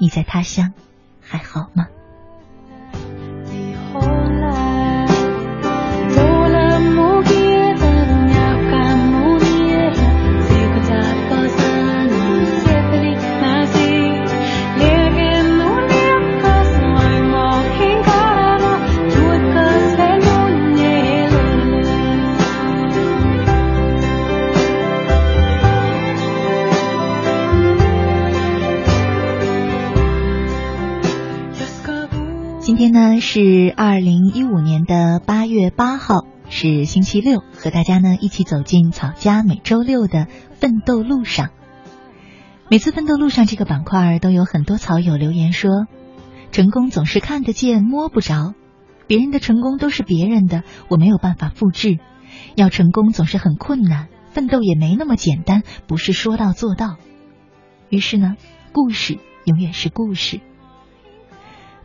你在他乡？还好吗？今天呢是二零一五年的八月八号，是星期六，和大家呢一起走进草家每周六的奋斗路上。每次奋斗路上这个板块都有很多草友留言说，成功总是看得见摸不着，别人的成功都是别人的，我没有办法复制。要成功总是很困难，奋斗也没那么简单，不是说到做到。于是呢，故事永远是故事。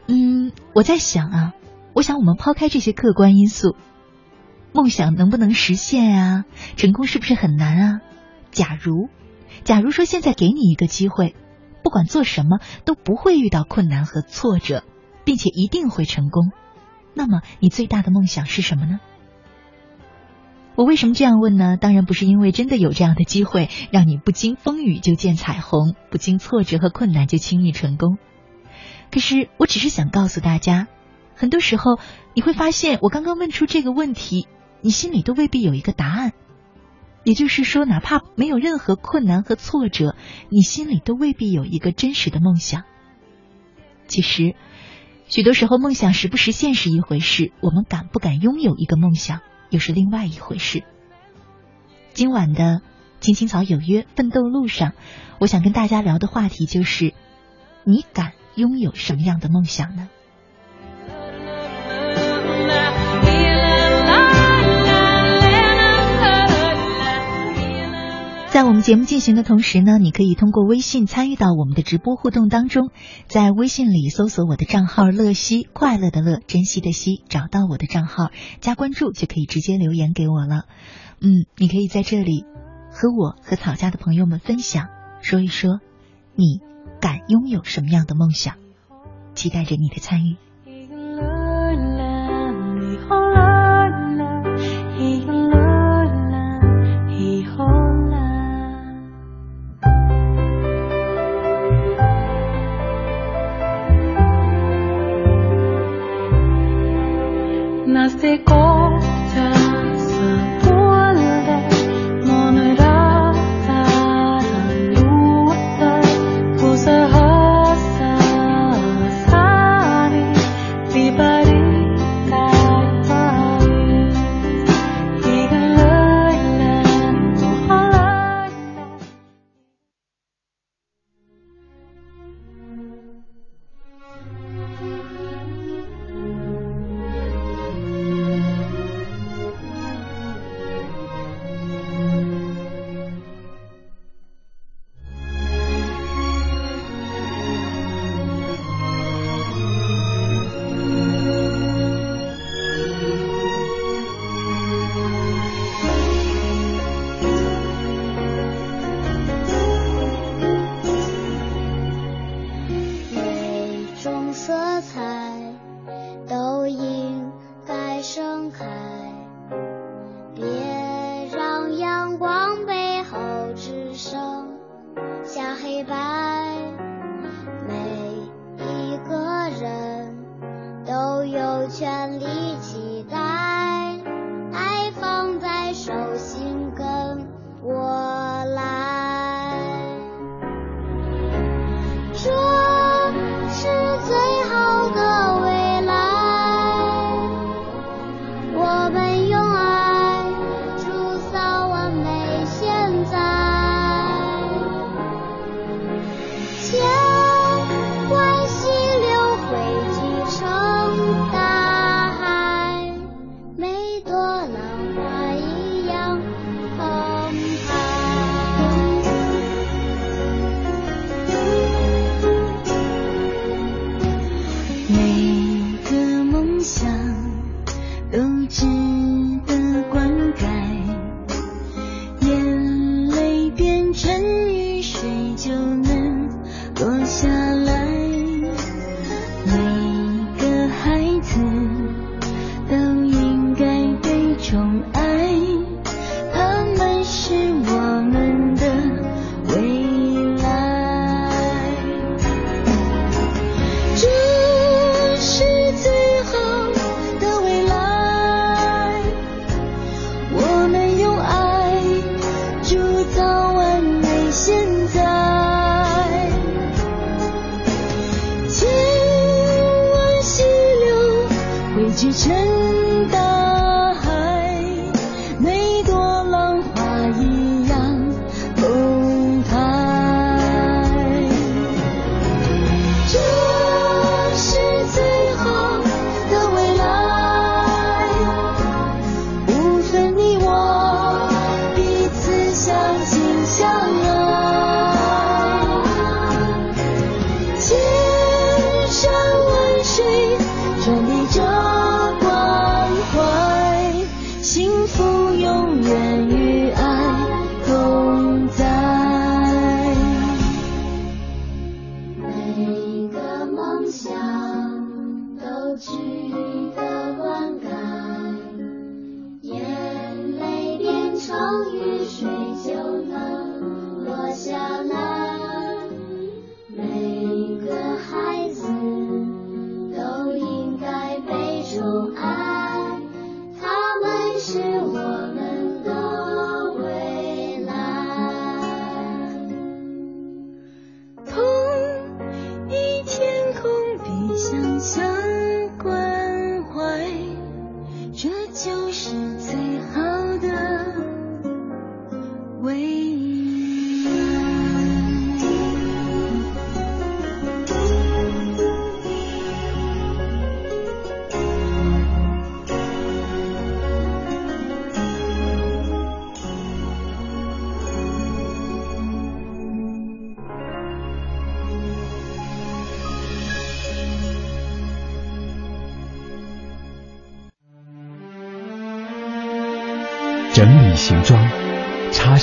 嗯，我在想啊，我想我们抛开这些客观因素，梦想能不能实现啊？成功是不是很难啊？假如，假如说现在给你一个机会，不管做什么都不会遇到困难和挫折，并且一定会成功，那么你最大的梦想是什么呢？我为什么这样问呢？当然不是因为真的有这样的机会，让你不经风雨就见彩虹，不经挫折和困难就轻易成功。可是，我只是想告诉大家，很多时候你会发现，我刚刚问出这个问题，你心里都未必有一个答案。也就是说，哪怕没有任何困难和挫折，你心里都未必有一个真实的梦想。其实，许多时候梦想实不实现是一回事，我们敢不敢拥有一个梦想又是另外一回事。今晚的青青草有约奋斗路上，我想跟大家聊的话题就是：你敢？拥有什么样的梦想呢？在我们节目进行的同时呢，你可以通过微信参与到我们的直播互动当中，在微信里搜索我的账号“乐西”，快乐的乐，珍惜的惜，找到我的账号加关注，就可以直接留言给我了。嗯，你可以在这里和我和草家的朋友们分享，说一说你。敢拥有什么样的梦想期待着你的参与。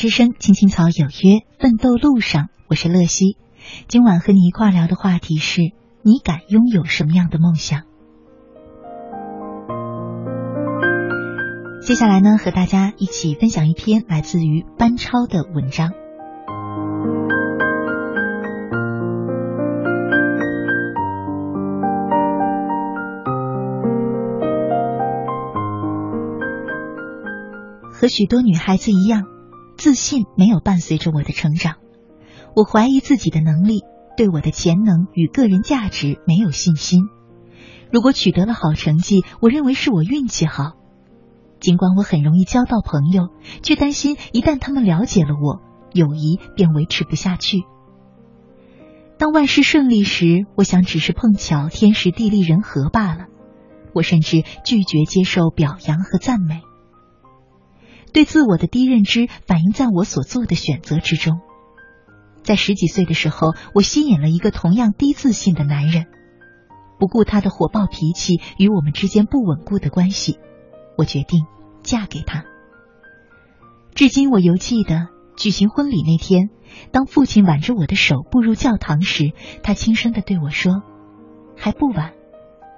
之声，青青草有约，奋斗路上，我是乐西。今晚和你一块聊的话题是：你敢拥有什么样的梦想？接下来呢，和大家一起分享一篇来自于班超的文章。和许多女孩子一样。自信没有伴随着我的成长，我怀疑自己的能力，对我的潜能与个人价值没有信心。如果取得了好成绩，我认为是我运气好。尽管我很容易交到朋友，却担心一旦他们了解了我，友谊便维持不下去。当万事顺利时，我想只是碰巧，天时地利人和罢了。我甚至拒绝接受表扬和赞美。对自我的低认知反映在我所做的选择之中。在十几岁的时候，我吸引了一个同样低自信的男人，不顾他的火爆脾气与我们之间不稳固的关系，我决定嫁给他。至今我犹记得举行婚礼那天，当父亲挽着我的手步入教堂时，他轻声的对我说：“还不晚，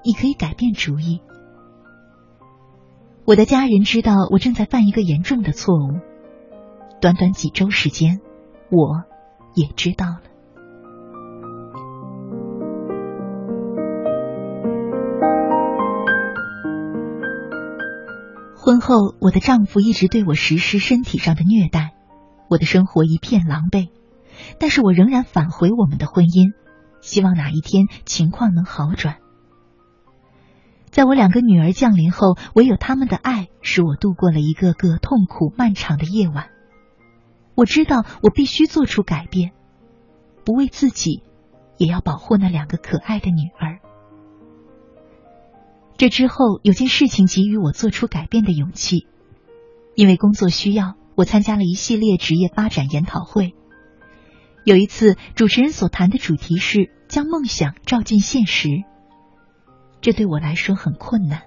你可以改变主意。”我的家人知道我正在犯一个严重的错误。短短几周时间，我也知道了。婚后，我的丈夫一直对我实施身体上的虐待，我的生活一片狼狈。但是我仍然返回我们的婚姻，希望哪一天情况能好转。在我两个女儿降临后，唯有他们的爱使我度过了一个个痛苦漫长的夜晚。我知道我必须做出改变，不为自己，也要保护那两个可爱的女儿。这之后有件事情给予我做出改变的勇气，因为工作需要，我参加了一系列职业发展研讨会。有一次，主持人所谈的主题是将梦想照进现实。这对我来说很困难，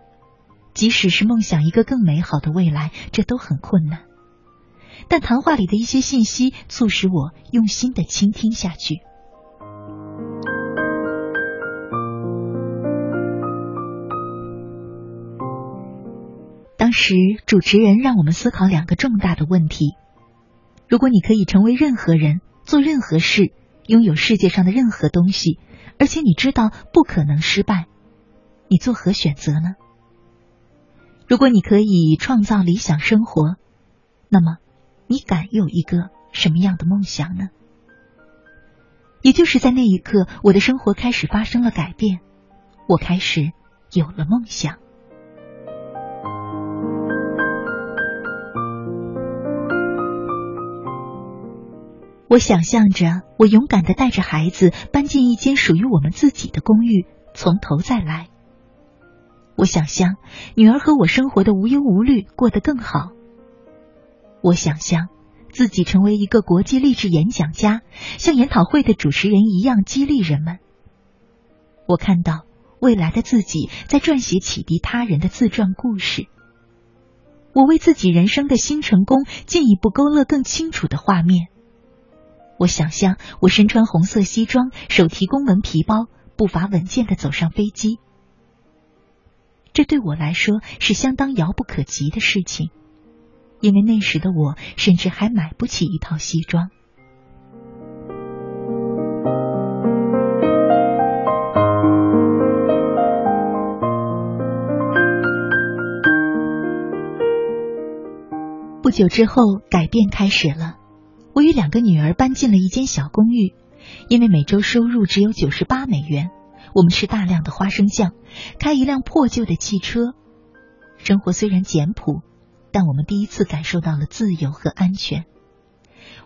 即使是梦想一个更美好的未来，这都很困难。但谈话里的一些信息促使我用心的倾听下去。当时主持人让我们思考两个重大的问题：如果你可以成为任何人，做任何事，拥有世界上的任何东西，而且你知道不可能失败，你作何选择呢？如果你可以创造理想生活，那么你敢有一个什么样的梦想呢？也就是在那一刻，我的生活开始发生了改变，我开始有了梦想。我想象着，我勇敢的带着孩子搬进一间属于我们自己的公寓，从头再来。我想象女儿和我生活的无忧无虑，过得更好。我想象自己成为一个国际励志演讲家，像研讨会的主持人一样激励人们。我看到未来的自己在撰写启迪他人的自传故事。我为自己人生的新成功进一步勾勒更清楚的画面。我想象我身穿红色西装，手提公文皮包，步伐稳健的走上飞机。这对我来说是相当遥不可及的事情，因为那时的我甚至还买不起一套西装。不久之后，改变开始了。我与两个女儿搬进了一间小公寓，因为每周收入只有九十八美元。我们吃大量的花生酱，开一辆破旧的汽车，生活虽然简朴，但我们第一次感受到了自由和安全。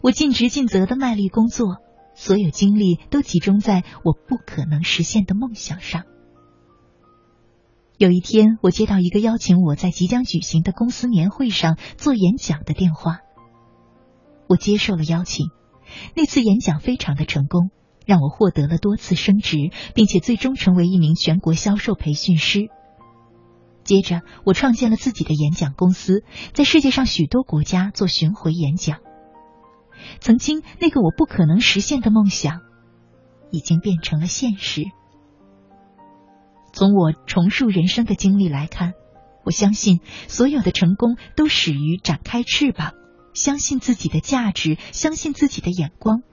我尽职尽责的卖力工作，所有精力都集中在我不可能实现的梦想上。有一天，我接到一个邀请我在即将举行的公司年会上做演讲的电话，我接受了邀请。那次演讲非常的成功。让我获得了多次升职，并且最终成为一名全国销售培训师。接着，我创建了自己的演讲公司，在世界上许多国家做巡回演讲。曾经那个我不可能实现的梦想，已经变成了现实。从我重塑人生的经历来看，我相信所有的成功都始于展开翅膀，相信自己的价值，相信自己的眼光。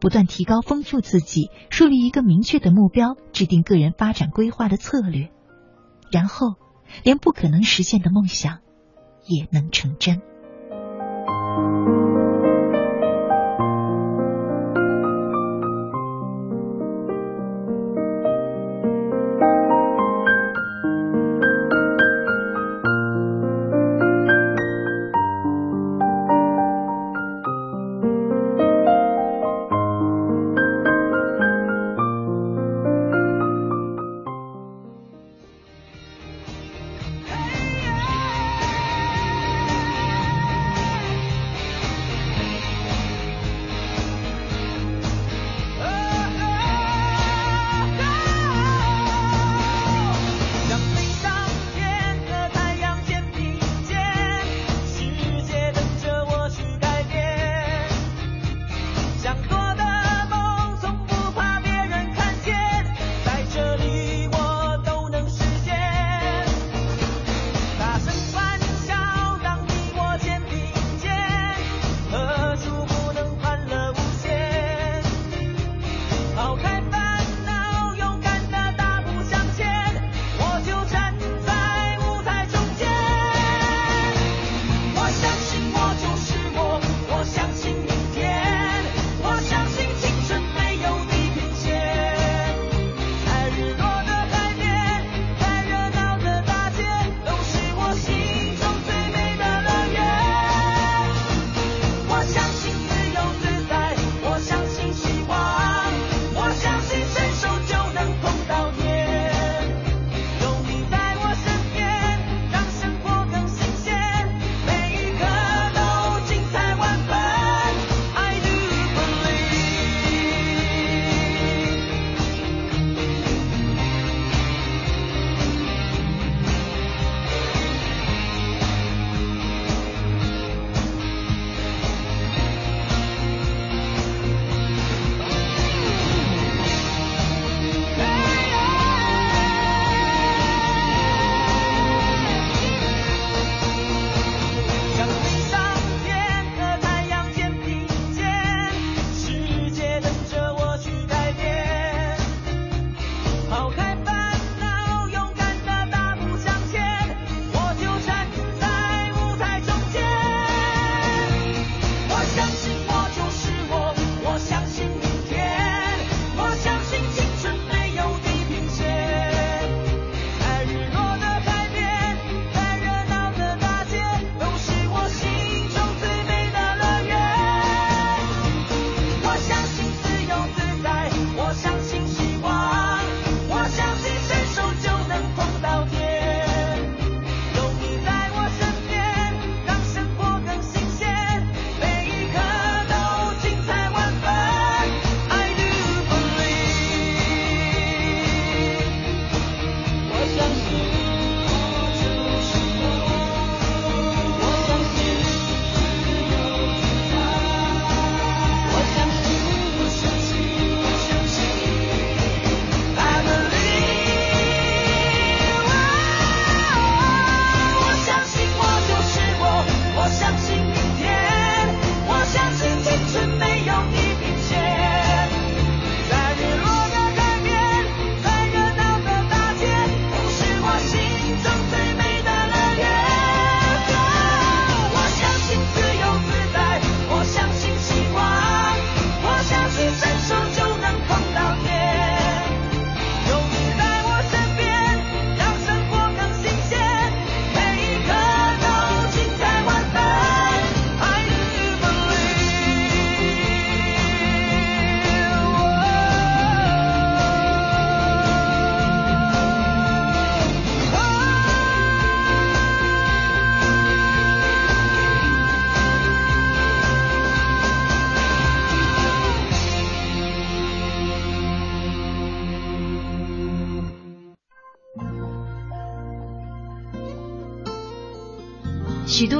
不断提高、丰富自己，树立一个明确的目标，制定个人发展规划的策略，然后，连不可能实现的梦想也能成真。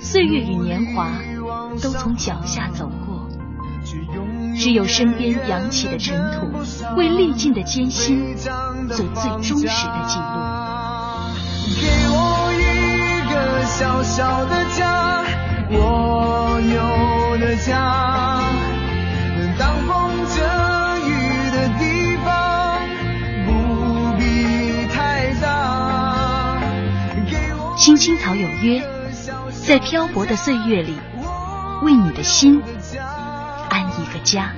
岁月与年华都从脚下走过，只有身边扬起的尘土，为历尽的艰辛做最忠实的记录。给我一个小小的家，我有的家，当风遮雨的地方，不必太大。青青草有约，在漂泊的岁月里，为你的心安一个家。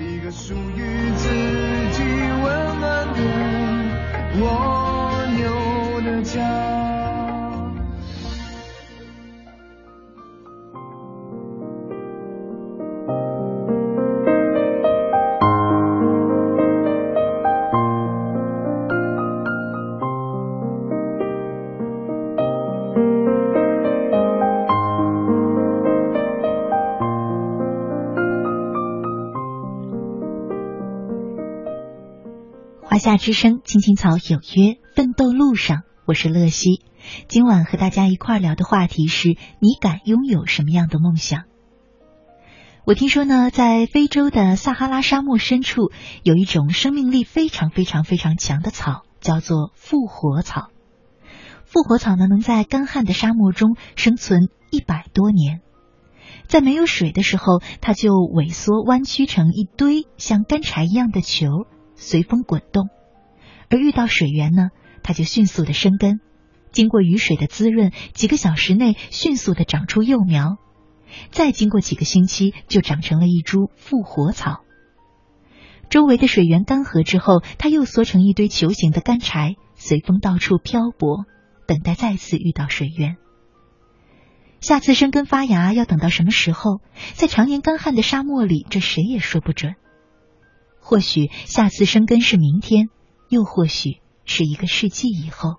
夏之声，青青草有约，奋斗路上，我是乐西。今晚和大家一块聊的话题是：你敢拥有什么样的梦想？我听说呢，在非洲的撒哈拉沙漠深处，有一种生命力非常非常非常强的草，叫做复活草。复活草呢，能在干旱的沙漠中生存一百多年。在没有水的时候，它就萎缩弯曲成一堆像干柴一样的球。随风滚动，而遇到水源呢，它就迅速的生根，经过雨水的滋润，几个小时内迅速的长出幼苗，再经过几个星期，就长成了一株复活草。周围的水源干涸之后，它又缩成一堆球形的干柴，随风到处漂泊，等待再次遇到水源。下次生根发芽要等到什么时候？在常年干旱的沙漠里，这谁也说不准。或许下次生根是明天，又或许是一个世纪以后。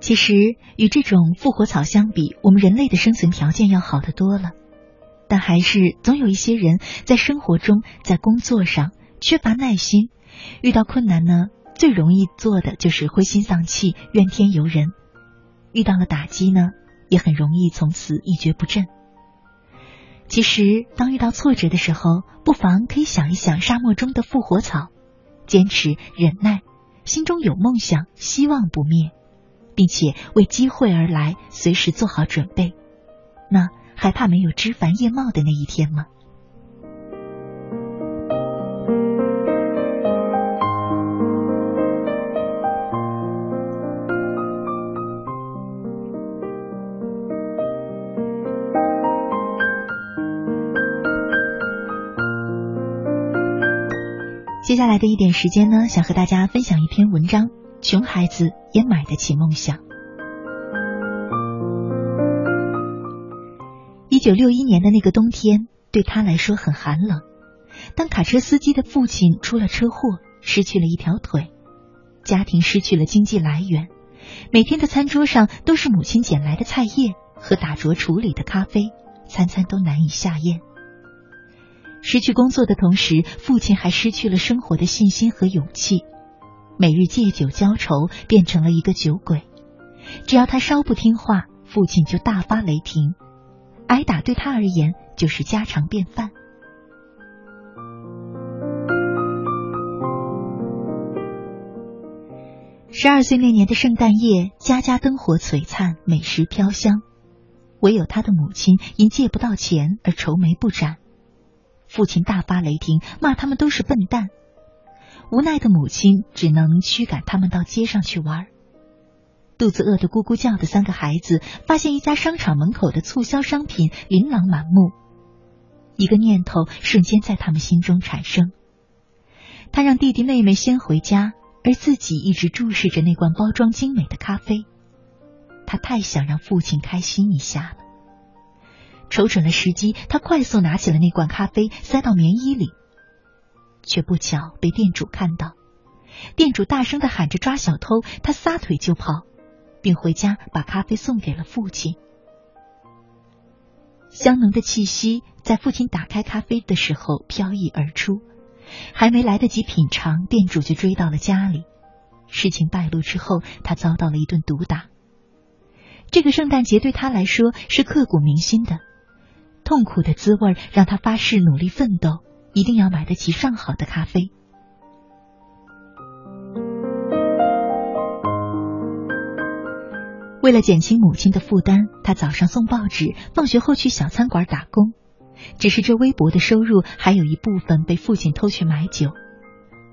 其实，与这种复活草相比，我们人类的生存条件要好得多了。但还是总有一些人在生活中、在工作上缺乏耐心，遇到困难呢，最容易做的就是灰心丧气、怨天尤人。遇到了打击呢？也很容易从此一蹶不振。其实，当遇到挫折的时候，不妨可以想一想沙漠中的复活草，坚持忍耐，心中有梦想，希望不灭，并且为机会而来，随时做好准备。那还怕没有枝繁叶茂的那一天吗？接下来的一点时间呢，想和大家分享一篇文章：穷孩子也买得起梦想。一九六一年的那个冬天，对他来说很寒冷。当卡车司机的父亲出了车祸，失去了一条腿，家庭失去了经济来源，每天的餐桌上都是母亲捡来的菜叶和打着处理的咖啡，餐餐都难以下咽。失去工作的同时，父亲还失去了生活的信心和勇气。每日借酒浇愁，变成了一个酒鬼。只要他稍不听话，父亲就大发雷霆，挨打对他而言就是家常便饭。十二岁那年的圣诞夜，家家灯火璀璨，美食飘香，唯有他的母亲因借不到钱而愁眉不展。父亲大发雷霆，骂他们都是笨蛋。无奈的母亲只能驱赶他们到街上去玩。肚子饿得咕咕叫的三个孩子，发现一家商场门口的促销商品琳琅满目，一个念头瞬间在他们心中产生：他让弟弟妹妹先回家，而自己一直注视着那罐包装精美的咖啡。他太想让父亲开心一下了。瞅准了时机，他快速拿起了那罐咖啡，塞到棉衣里，却不巧被店主看到。店主大声的喊着抓小偷，他撒腿就跑，并回家把咖啡送给了父亲。香浓的气息在父亲打开咖啡的时候飘逸而出，还没来得及品尝，店主就追到了家里。事情败露之后，他遭到了一顿毒打。这个圣诞节对他来说是刻骨铭心的，痛苦的滋味让他发誓努力奋斗，一定要买得起上好的咖啡。为了减轻母亲的负担，他早上送报纸，放学后去小餐馆打工。只是这微薄的收入，还有一部分被父亲偷去买酒，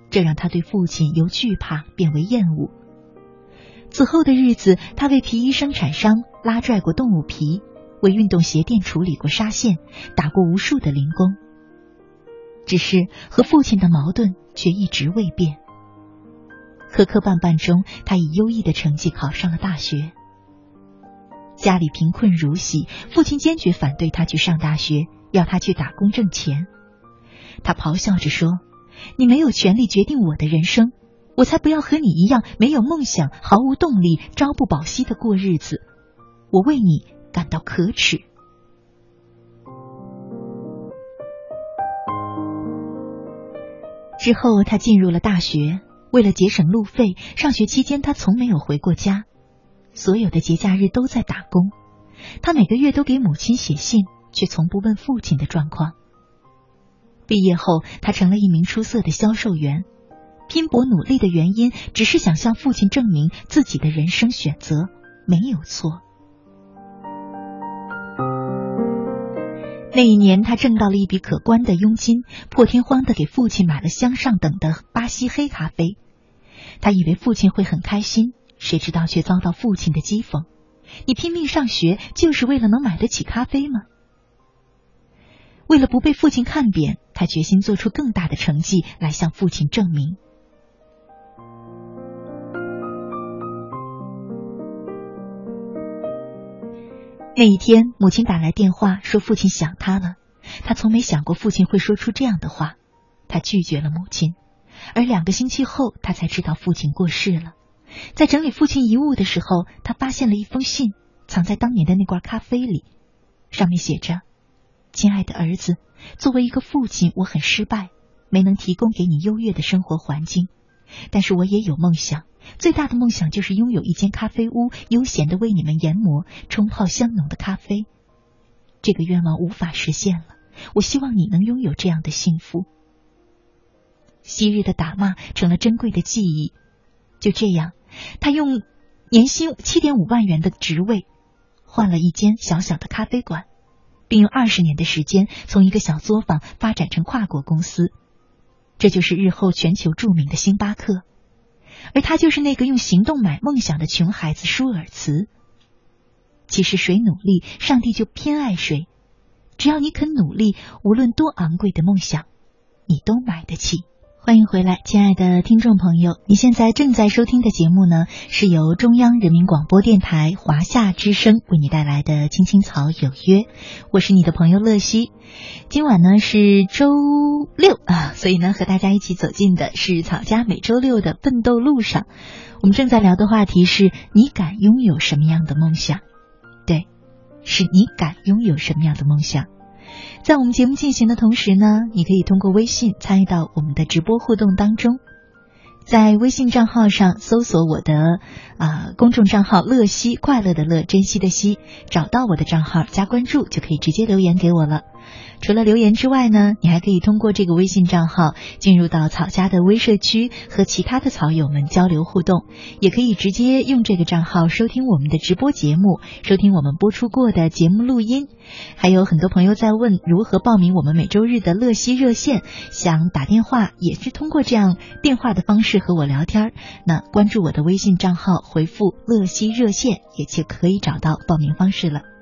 这让他对父亲由惧怕变为厌恶。此后的日子，他为皮衣生产商拉拽过动物皮，为运动鞋店处理过纱线，打过无数的零工。只是和父亲的矛盾却一直未变。磕磕绊绊中，他以优异的成绩考上了大学。家里贫困如洗，父亲坚决反对他去上大学，要他去打工挣钱。他咆哮着说：“你没有权利决定我的人生，我才不要和你一样没有梦想、毫无动力、朝不保夕的过日子。我为你感到可耻。”之后，他进入了大学。为了节省路费，上学期间他从没有回过家。所有的节假日都在打工，他每个月都给母亲写信，却从不问父亲的状况。毕业后，他成了一名出色的销售员，拼搏努力的原因只是想向父亲证明自己的人生选择没有错。那一年，他挣到了一笔可观的佣金，破天荒的给父亲买了香上等的巴西黑咖啡。他以为父亲会很开心。谁知道却遭到父亲的讥讽。你拼命上学就是为了能买得起咖啡吗？为了不被父亲看扁，他决心做出更大的成绩来向父亲证明。那一天，母亲打来电话说父亲想他了。他从没想过父亲会说出这样的话，他拒绝了母亲。而两个星期后，他才知道父亲过世了。在整理父亲遗物的时候，他发现了一封信，藏在当年的那罐咖啡里。上面写着：“亲爱的儿子，作为一个父亲，我很失败，没能提供给你优越的生活环境。但是我也有梦想，最大的梦想就是拥有一间咖啡屋，悠闲的为你们研磨、冲泡香浓的咖啡。这个愿望无法实现了，我希望你能拥有这样的幸福。”昔日的打骂成了珍贵的记忆。就这样。他用年薪七点五万元的职位换了一间小小的咖啡馆，并用二十年的时间从一个小作坊发展成跨国公司。这就是日后全球著名的星巴克。而他就是那个用行动买梦想的穷孩子舒尔茨。其实谁努力，上帝就偏爱谁。只要你肯努力，无论多昂贵的梦想，你都买得起。欢迎回来，亲爱的听众朋友，你现在正在收听的节目呢，是由中央人民广播电台华夏之声为你带来的《青青草有约》，我是你的朋友乐西。今晚呢是周六啊，所以呢和大家一起走进的是草家每周六的奋斗路上。我们正在聊的话题是你敢拥有什么样的梦想？对，是你敢拥有什么样的梦想？在我们节目进行的同时呢，你可以通过微信参与到我们的直播互动当中，在微信账号上搜索我的啊公众账号“乐西”，快乐的乐，珍惜的惜，找到我的账号加关注，就可以直接留言给我了。除了留言之外呢，你还可以通过这个微信账号进入到草家的微社区，和其他的草友们交流互动，也可以直接用这个账号收听我们的直播节目，收听我们播出过的节目录音。还有很多朋友在问如何报名我们每周日的乐西热线，想打电话也是通过这样电话的方式和我聊天。那关注我的微信账号，回复“乐西热线”也就可以找到报名方式了。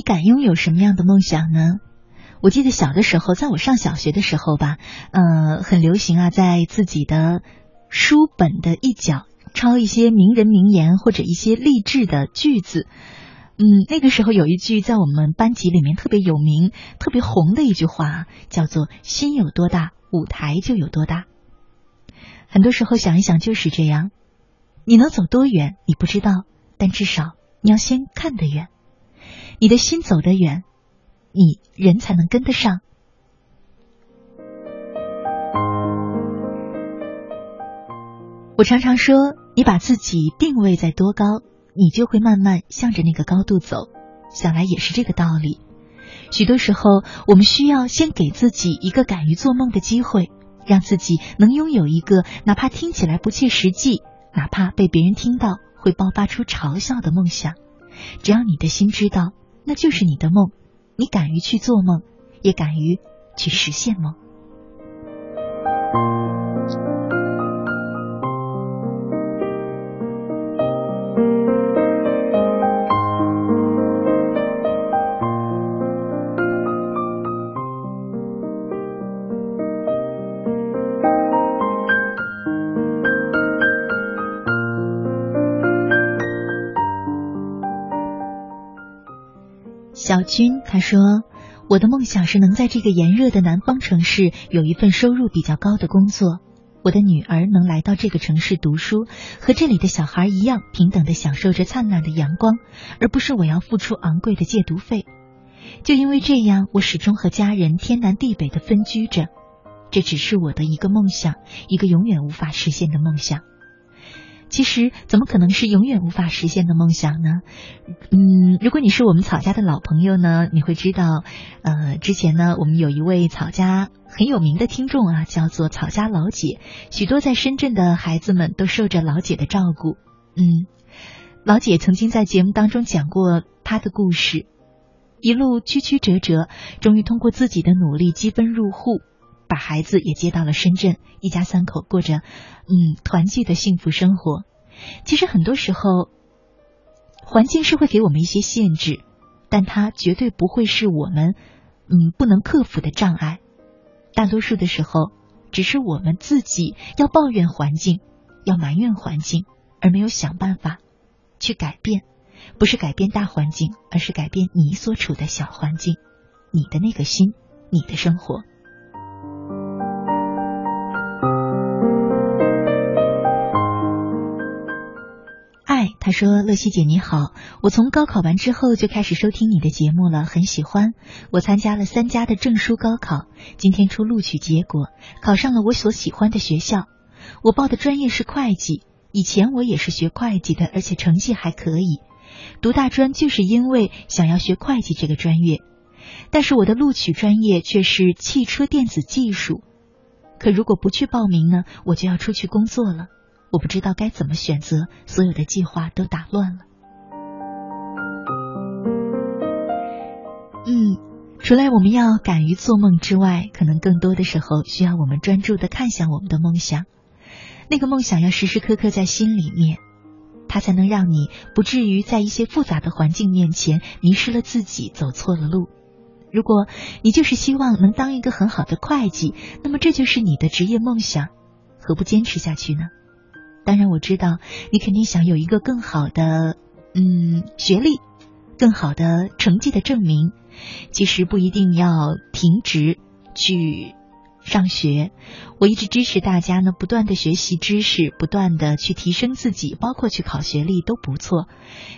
你敢拥有什么样的梦想呢？我记得小的时候，在我上小学的时候吧，呃，很流行啊，在自己的书本的一角抄一些名人名言或者一些励志的句子。嗯，那个时候有一句在我们班级里面特别有名、特别红的一句话，叫做“心有多大，舞台就有多大”。很多时候想一想就是这样，你能走多远你不知道，但至少你要先看得远。你的心走得远。你人才能跟得上。我常常说，你把自己定位在多高，你就会慢慢向着那个高度走。想来也是这个道理。许多时候，我们需要先给自己一个敢于做梦的机会，让自己能拥有一个哪怕听起来不切实际，哪怕被别人听到会爆发出嘲笑的梦想。只要你的心知道，那就是你的梦。你敢于去做梦，也敢于去实现梦。说：“我的梦想是能在这个炎热的南方城市有一份收入比较高的工作，我的女儿能来到这个城市读书，和这里的小孩一样平等的享受着灿烂的阳光，而不是我要付出昂贵的戒毒费。就因为这样，我始终和家人天南地北的分居着。这只是我的一个梦想，一个永远无法实现的梦想。”其实怎么可能是永远无法实现的梦想呢？嗯，如果你是我们草家的老朋友呢，你会知道，呃，之前呢，我们有一位草家很有名的听众啊，叫做草家老姐，许多在深圳的孩子们都受着老姐的照顾。嗯，老姐曾经在节目当中讲过她的故事，一路曲曲折折，终于通过自己的努力积分入户。把孩子也接到了深圳，一家三口过着嗯团聚的幸福生活。其实很多时候，环境是会给我们一些限制，但它绝对不会是我们嗯不能克服的障碍。大多数的时候，只是我们自己要抱怨环境，要埋怨环境，而没有想办法去改变。不是改变大环境，而是改变你所处的小环境，你的那个心，你的生活。他说：“乐西姐你好，我从高考完之后就开始收听你的节目了，很喜欢。我参加了三家的证书高考，今天出录取结果，考上了我所喜欢的学校。我报的专业是会计，以前我也是学会计的，而且成绩还可以。读大专就是因为想要学会计这个专业，但是我的录取专业却是汽车电子技术。可如果不去报名呢，我就要出去工作了。”我不知道该怎么选择，所有的计划都打乱了。嗯，除了我们要敢于做梦之外，可能更多的时候需要我们专注的看向我们的梦想。那个梦想要时时刻刻在心里面，它才能让你不至于在一些复杂的环境面前迷失了自己，走错了路。如果你就是希望能当一个很好的会计，那么这就是你的职业梦想，何不坚持下去呢？当然，我知道你肯定想有一个更好的嗯学历，更好的成绩的证明。其实不一定要停职去上学，我一直支持大家呢，不断的学习知识，不断的去提升自己，包括去考学历都不错。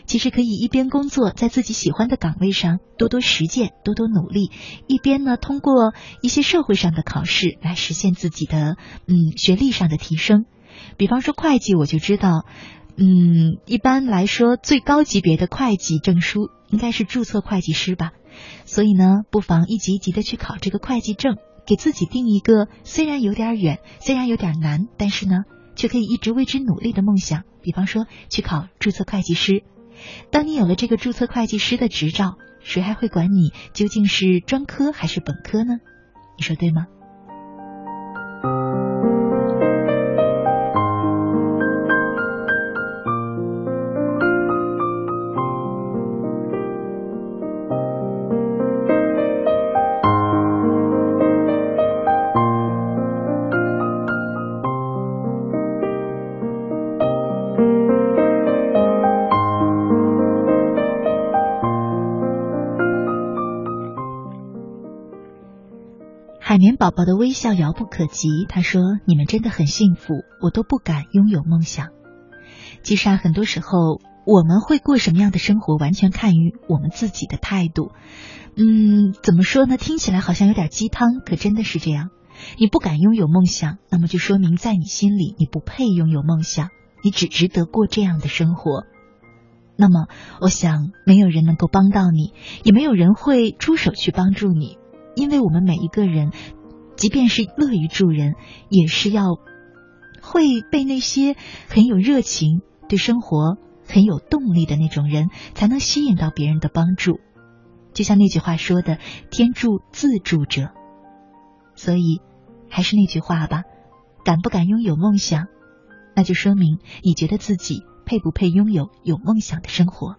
其实可以一边工作在自己喜欢的岗位上多多实践，多多努力，一边呢通过一些社会上的考试来实现自己的嗯学历上的提升。比方说会计，我就知道，嗯，一般来说最高级别的会计证书应该是注册会计师吧。所以呢，不妨一级一级的去考这个会计证，给自己定一个虽然有点远，虽然有点难，但是呢，却可以一直为之努力的梦想。比方说去考注册会计师。当你有了这个注册会计师的执照，谁还会管你究竟是专科还是本科呢？你说对吗？宝宝的微笑遥不可及。他说：“你们真的很幸福，我都不敢拥有梦想。”其实啊，很多时候我们会过什么样的生活，完全看于我们自己的态度。嗯，怎么说呢？听起来好像有点鸡汤，可真的是这样。你不敢拥有梦想，那么就说明在你心里，你不配拥有梦想，你只值得过这样的生活。那么，我想没有人能够帮到你，也没有人会出手去帮助你，因为我们每一个人，即便是乐于助人，也是要会被那些很有热情、对生活很有动力的那种人，才能吸引到别人的帮助。就像那句话说的：“天助自助者。”所以，还是那句话吧，敢不敢拥有梦想，那就说明你觉得自己配不配拥有有梦想的生活。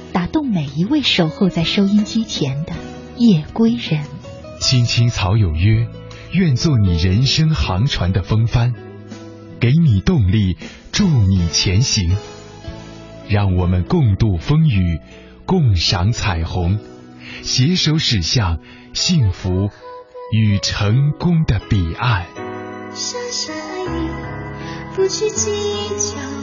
打动每一位守候在收音机前的夜归人。青青草有约，愿做你人生航船的风帆，给你动力，助你前行。让我们共度风雨，共赏彩虹，携手驶向幸福与成功的彼岸。傻傻爱你，不去计较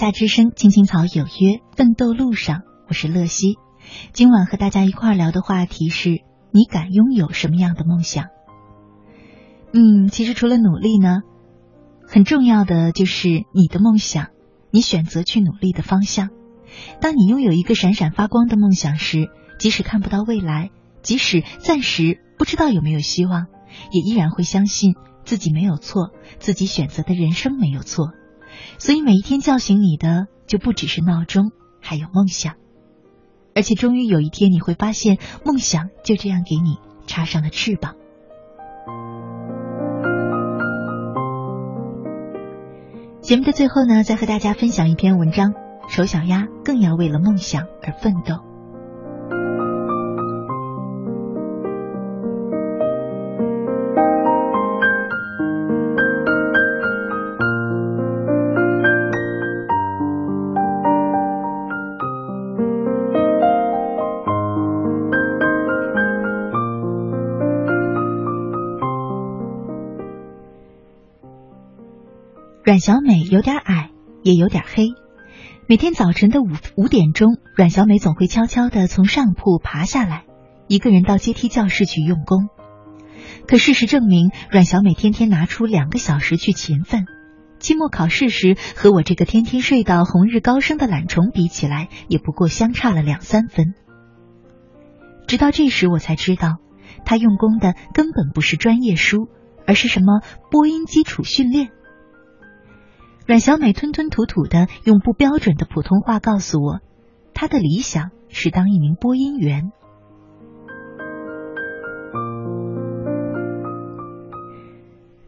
夏之声，青青草有约，奋斗路上，我是乐西。今晚和大家一块聊的话题是：你敢拥有什么样的梦想？嗯，其实除了努力呢，很重要的就是你的梦想，你选择去努力的方向。当你拥有一个闪闪发光的梦想时，即使看不到未来，即使暂时不知道有没有希望，也依然会相信自己没有错，自己选择的人生没有错。所以每一天叫醒你的就不只是闹钟，还有梦想。而且终于有一天你会发现，梦想就这样给你插上了翅膀。节目的最后呢，再和大家分享一篇文章：丑小鸭更要为了梦想而奋斗。小美有点矮，也有点黑。每天早晨的五五点钟，阮小美总会悄悄的从上铺爬下来，一个人到阶梯教室去用功。可事实证明，阮小美天天拿出两个小时去勤奋。期末考试时，和我这个天天睡到红日高升的懒虫比起来，也不过相差了两三分。直到这时，我才知道，她用功的根本不是专业书，而是什么播音基础训练。阮小美吞吞吐吐的用不标准的普通话告诉我，她的理想是当一名播音员。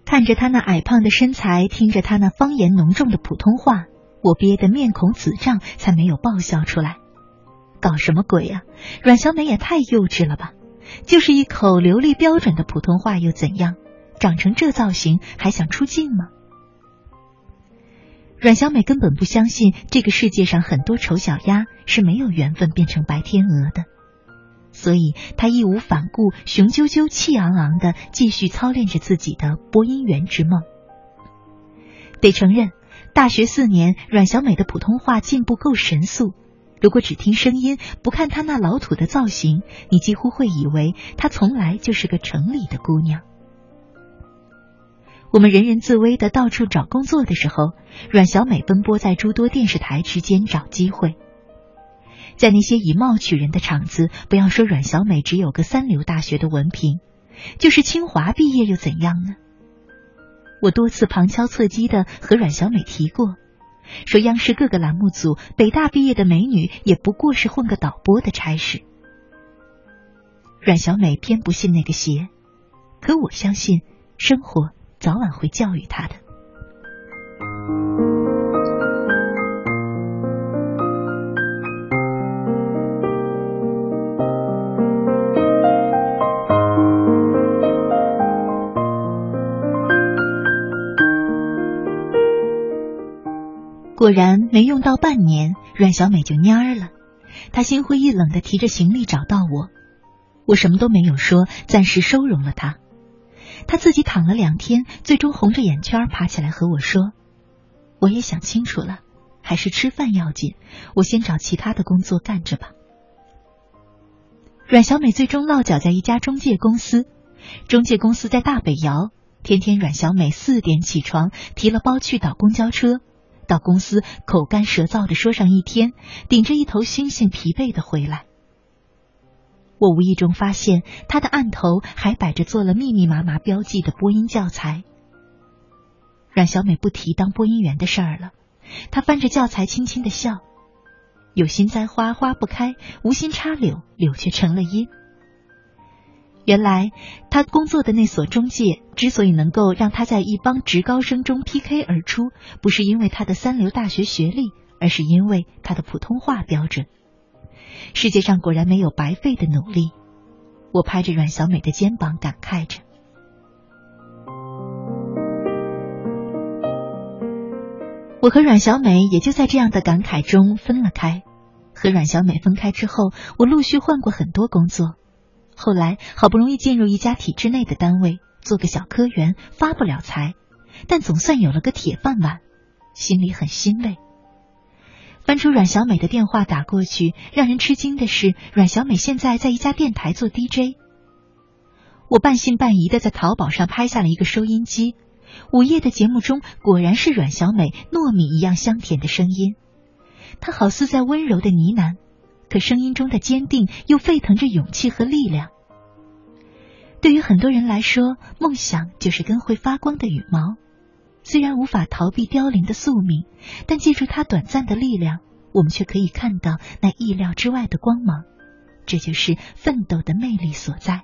看着她那矮胖的身材，听着她那方言浓重的普通话，我憋得面孔紫胀，才没有爆笑出来。搞什么鬼呀？阮小美也太幼稚了吧！就是一口流利标准的普通话又怎样？长成这造型还想出镜吗？阮小美根本不相信这个世界上很多丑小鸭是没有缘分变成白天鹅的，所以她义无反顾、雄赳赳、气昂昂的继续操练着自己的播音员之梦。得承认，大学四年，阮小美的普通话进步够神速，如果只听声音，不看她那老土的造型，你几乎会以为她从来就是个城里的姑娘。我们人人自危的到处找工作的时候，阮小美奔波在诸多电视台之间找机会。在那些以貌取人的场子，不要说阮小美只有个三流大学的文凭，就是清华毕业又怎样呢？我多次旁敲侧击的和阮小美提过，说央视各个栏目组北大毕业的美女也不过是混个导播的差事。阮小美偏不信那个邪，可我相信生活早晚会教育他的。果然没用到半年，阮小美就蔫儿了。她心灰意冷的提着行李找到我，我什么都没有说，暂时收容了她。她自己躺了两天，最终红着眼圈爬起来和我说：“我也想清楚了，还是吃饭要紧，我先找其他的工作干着吧。”阮小美最终落脚在一家中介公司，中介公司在大北窑。天天阮小美四点起床，提了包去倒公交车。到公司口干舌燥的说上一天，顶着一头猩猩疲惫的回来。我无意中发现他的案头还摆着做了密密麻麻标记的播音教材。阮小美不提当播音员的事儿了，她翻着教材轻轻的笑。有心栽花花不开，无心插柳柳却成了荫。原来他工作的那所中介之所以能够让他在一帮职高生中 PK 而出，不是因为他的三流大学学历，而是因为他的普通话标准。世界上果然没有白费的努力。我拍着阮小美的肩膀感慨着。我和阮小美也就在这样的感慨中分了开。和阮小美分开之后，我陆续换过很多工作。后来好不容易进入一家体制内的单位，做个小科员，发不了财，但总算有了个铁饭碗，心里很欣慰。翻出阮小美的电话打过去，让人吃惊的是，阮小美现在在一家电台做 DJ。我半信半疑的在淘宝上拍下了一个收音机，午夜的节目中果然是阮小美糯米一样香甜的声音，她好似在温柔的呢喃。可声音中的坚定又沸腾着勇气和力量。对于很多人来说，梦想就是根会发光的羽毛，虽然无法逃避凋零的宿命，但借助它短暂的力量，我们却可以看到那意料之外的光芒。这就是奋斗的魅力所在。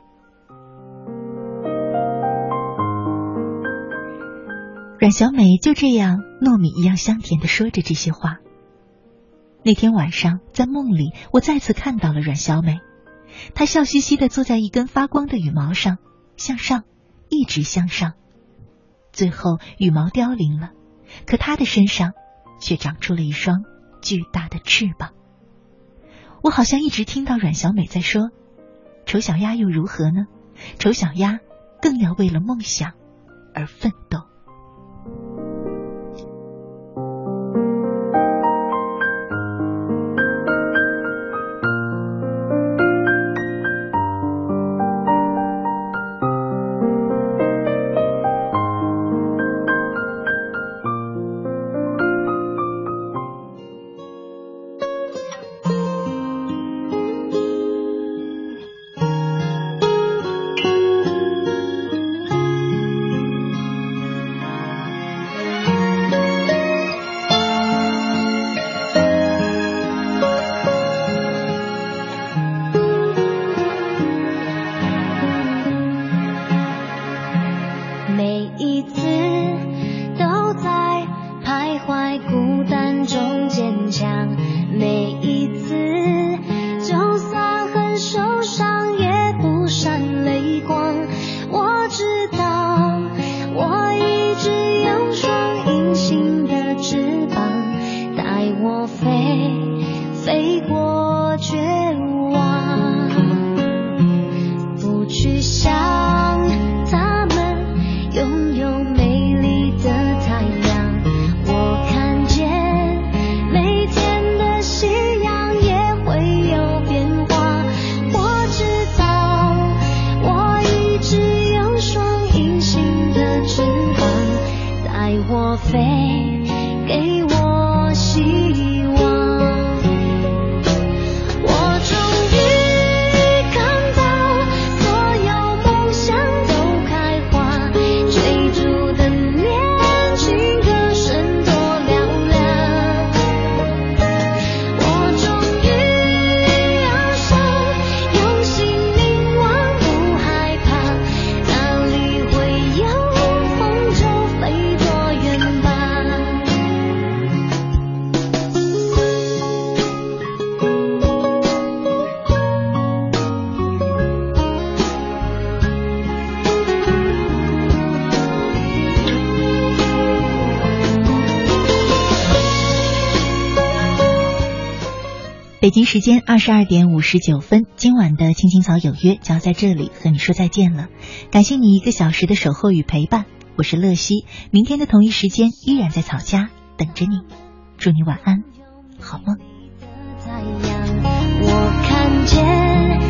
阮小美就这样糯米一样香甜的说着这些话。那天晚上，在梦里，我再次看到了阮小美。她笑嘻嘻的坐在一根发光的羽毛上，向上，一直向上。最后，羽毛凋零了，可它的身上却长出了一双巨大的翅膀。我好像一直听到阮小美在说：“丑小鸭又如何呢？丑小鸭更要为了梦想而奋斗。”北京时间二十二点五十九分，今晚的《青青草有约》就要在这里和你说再见了。感谢你一个小时的守候与陪伴，我是乐西。明天的同一时间依然在草家等着你，祝你晚安，好梦。我看见。